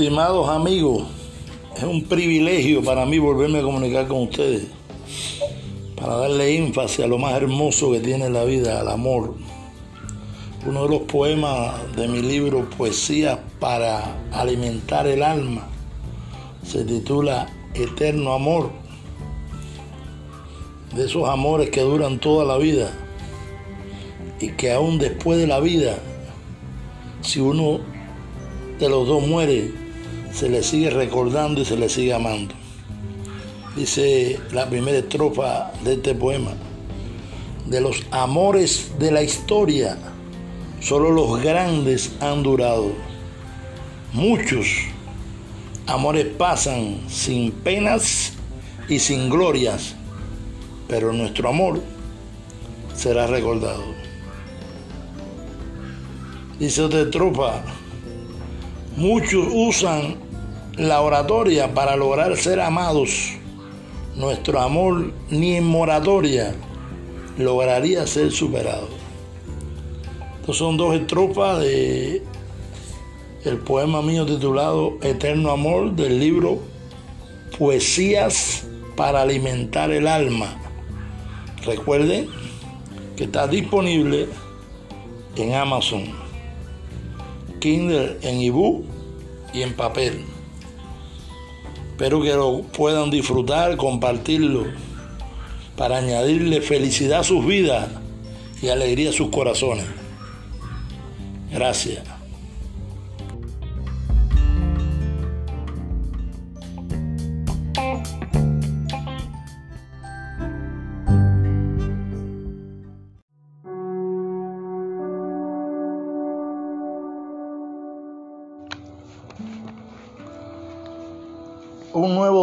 Estimados amigos, es un privilegio para mí volverme a comunicar con ustedes para darle énfasis a lo más hermoso que tiene la vida, al amor. Uno de los poemas de mi libro Poesía para alimentar el alma se titula Eterno Amor. De esos amores que duran toda la vida y que aún después de la vida, si uno de los dos muere, se le sigue recordando y se le sigue amando dice la primera estrofa de este poema, de los amores de la historia, solo los grandes han durado. Muchos amores pasan sin penas y sin glorias, pero nuestro amor será recordado. Dice otra estrofa, muchos usan la oratoria para lograr ser amados nuestro amor ni en moratoria lograría ser superado. Estos son dos estrofas de el poema mío titulado Eterno Amor del libro Poesías para alimentar el alma. Recuerden que está disponible en Amazon, Kindle en ebook y en papel. Espero que lo puedan disfrutar, compartirlo, para añadirle felicidad a sus vidas y alegría a sus corazones. Gracias.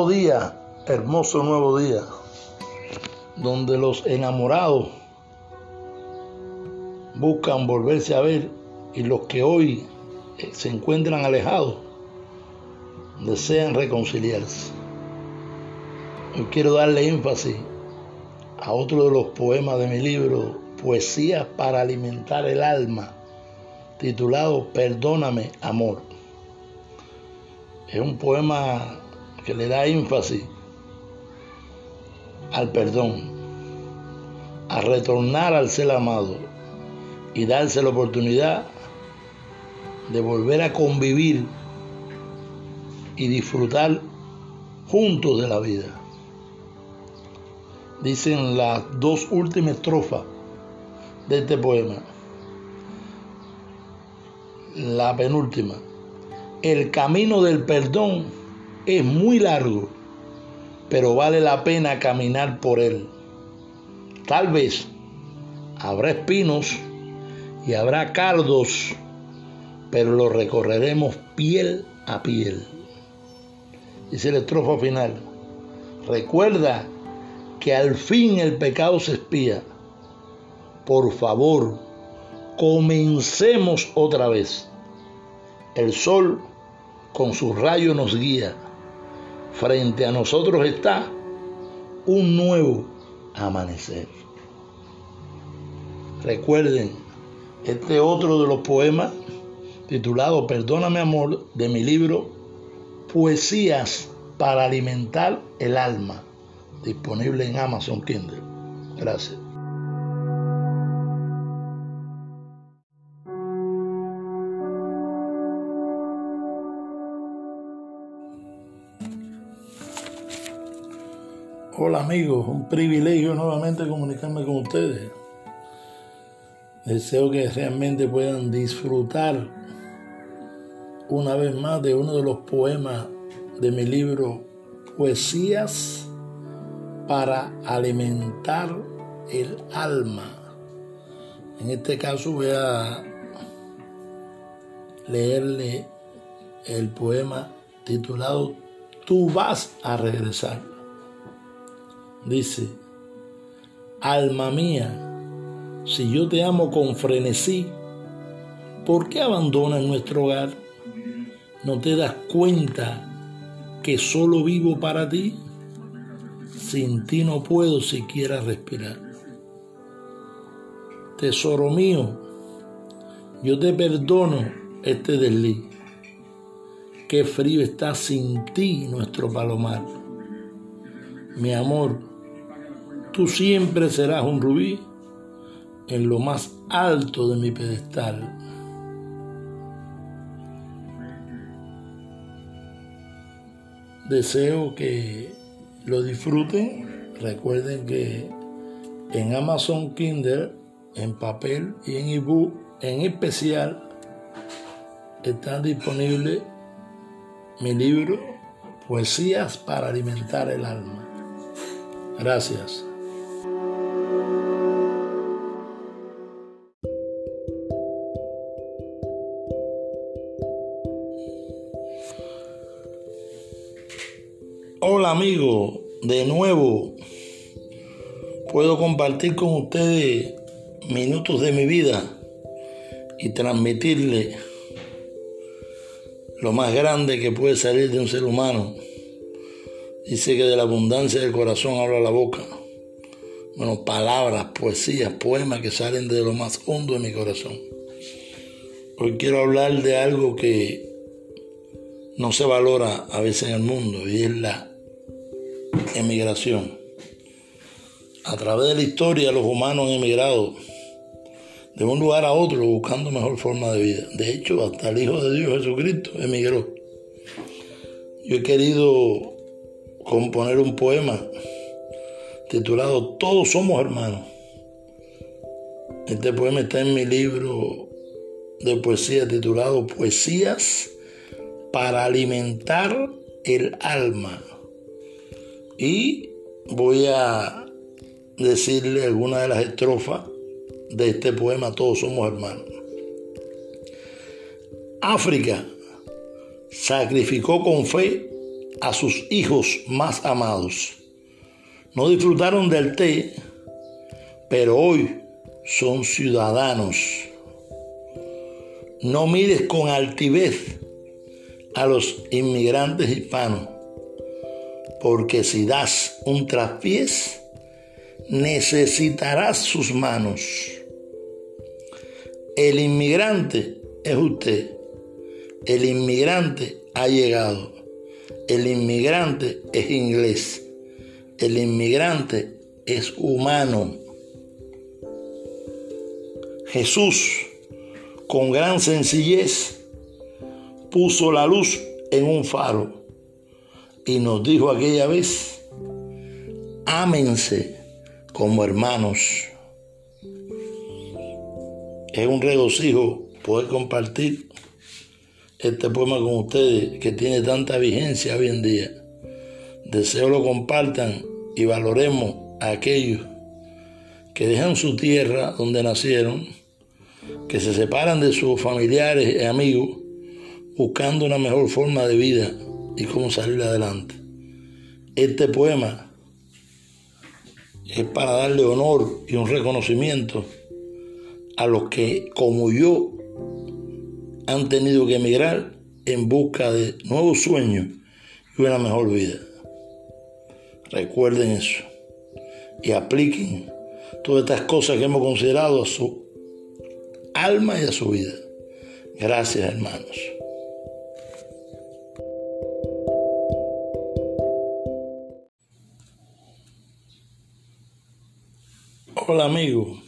Día, hermoso nuevo día, donde los enamorados buscan volverse a ver y los que hoy eh, se encuentran alejados desean reconciliarse. Hoy quiero darle énfasis a otro de los poemas de mi libro, Poesías para alimentar el alma, titulado Perdóname, amor. Es un poema que le da énfasis al perdón, a retornar al ser amado y darse la oportunidad de volver a convivir y disfrutar juntos de la vida. Dicen las dos últimas estrofas de este poema. La penúltima. El camino del perdón es muy largo, pero vale la pena caminar por él. Tal vez habrá espinos y habrá cardos, pero lo recorreremos piel a piel. Dice el estrofa final. Recuerda que al fin el pecado se espía. Por favor, comencemos otra vez. El sol con su rayo nos guía frente a nosotros está un nuevo amanecer. Recuerden, este otro de los poemas titulado Perdóname amor de mi libro Poesías para alimentar el alma, disponible en Amazon Kindle. Gracias. Hola amigos, un privilegio nuevamente comunicarme con ustedes. Deseo que realmente puedan disfrutar una vez más de uno de los poemas de mi libro Poesías para alimentar el alma. En este caso voy a leerle el poema titulado Tú vas a regresar dice, alma mía, si yo te amo con frenesí, ¿por qué abandonas nuestro hogar? ¿No te das cuenta que solo vivo para ti? Sin ti no puedo siquiera respirar. Tesoro mío, yo te perdono este desliz. qué frío está sin ti nuestro palomar. Mi amor, tú siempre serás un rubí en lo más alto de mi pedestal. Deseo que lo disfruten. Recuerden que en Amazon Kindle, en papel y en ebook, en especial, está disponible mi libro Poesías para alimentar el alma. Gracias. Hola amigo, de nuevo puedo compartir con ustedes minutos de mi vida y transmitirle lo más grande que puede salir de un ser humano. Dice que de la abundancia del corazón habla la boca. Bueno, palabras, poesías, poemas que salen de lo más hondo de mi corazón. Hoy quiero hablar de algo que no se valora a veces en el mundo y es la emigración. A través de la historia los humanos han emigrado de un lugar a otro buscando mejor forma de vida. De hecho, hasta el Hijo de Dios Jesucristo emigró. Yo he querido componer un poema titulado Todos somos hermanos. Este poema está en mi libro de poesía titulado Poesías para alimentar el alma. Y voy a decirle algunas de las estrofas de este poema Todos somos hermanos. África sacrificó con fe a sus hijos más amados. No disfrutaron del té, pero hoy son ciudadanos. No mires con altivez a los inmigrantes hispanos, porque si das un traspiés, necesitarás sus manos. El inmigrante es usted. El inmigrante ha llegado. El inmigrante es inglés. El inmigrante es humano. Jesús, con gran sencillez, puso la luz en un faro y nos dijo aquella vez, ámense como hermanos. Es un regocijo poder compartir este poema con ustedes que tiene tanta vigencia hoy en día. Deseo lo compartan y valoremos a aquellos que dejan su tierra donde nacieron, que se separan de sus familiares y amigos buscando una mejor forma de vida y cómo salir adelante. Este poema es para darle honor y un reconocimiento a los que, como yo, han tenido que emigrar en busca de nuevos sueños y una mejor vida. Recuerden eso y apliquen todas estas cosas que hemos considerado a su alma y a su vida. Gracias, hermanos. Hola, amigo.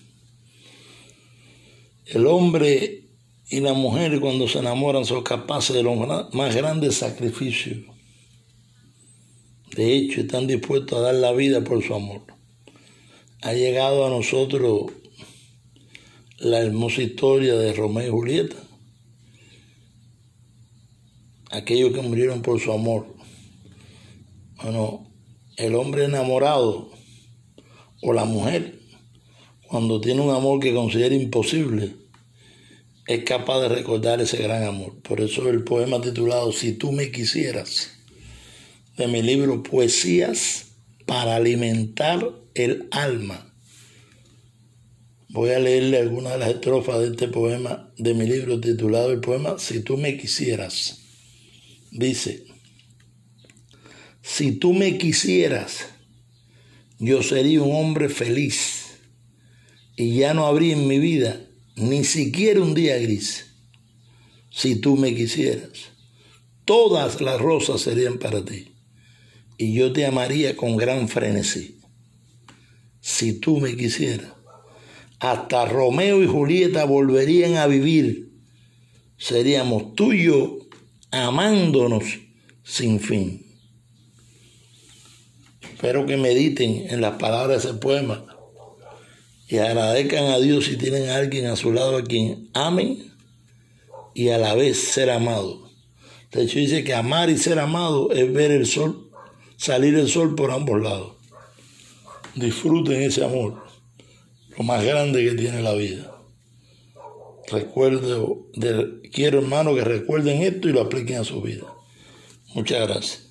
El hombre y la mujer cuando se enamoran son capaces de los más grandes sacrificios. De hecho, están dispuestos a dar la vida por su amor. Ha llegado a nosotros la hermosa historia de Romeo y Julieta. Aquellos que murieron por su amor. Bueno, el hombre enamorado o la mujer, cuando tiene un amor que considera imposible, es capaz de recordar ese gran amor. Por eso el poema titulado Si tú me quisieras, de mi libro Poesías para alimentar el alma. Voy a leerle algunas de las estrofas de este poema de mi libro titulado el poema Si tú me quisieras. Dice, si tú me quisieras, yo sería un hombre feliz y ya no habría en mi vida ni siquiera un día gris, si tú me quisieras. todas las rosas serían para ti. Y yo te amaría con gran frenesí. Si tú me quisieras, hasta Romeo y Julieta volverían a vivir. Seríamos tú y yo amándonos sin fin. Espero que mediten en las palabras de ese poema y agradezcan a Dios si tienen a alguien a su lado a quien amen y a la vez ser amado. De hecho dice que amar y ser amado es ver el sol, salir el sol por ambos lados. Disfruten ese amor, lo más grande que tiene la vida. Recuerdo, quiero hermano que recuerden esto y lo apliquen a su vida. Muchas gracias.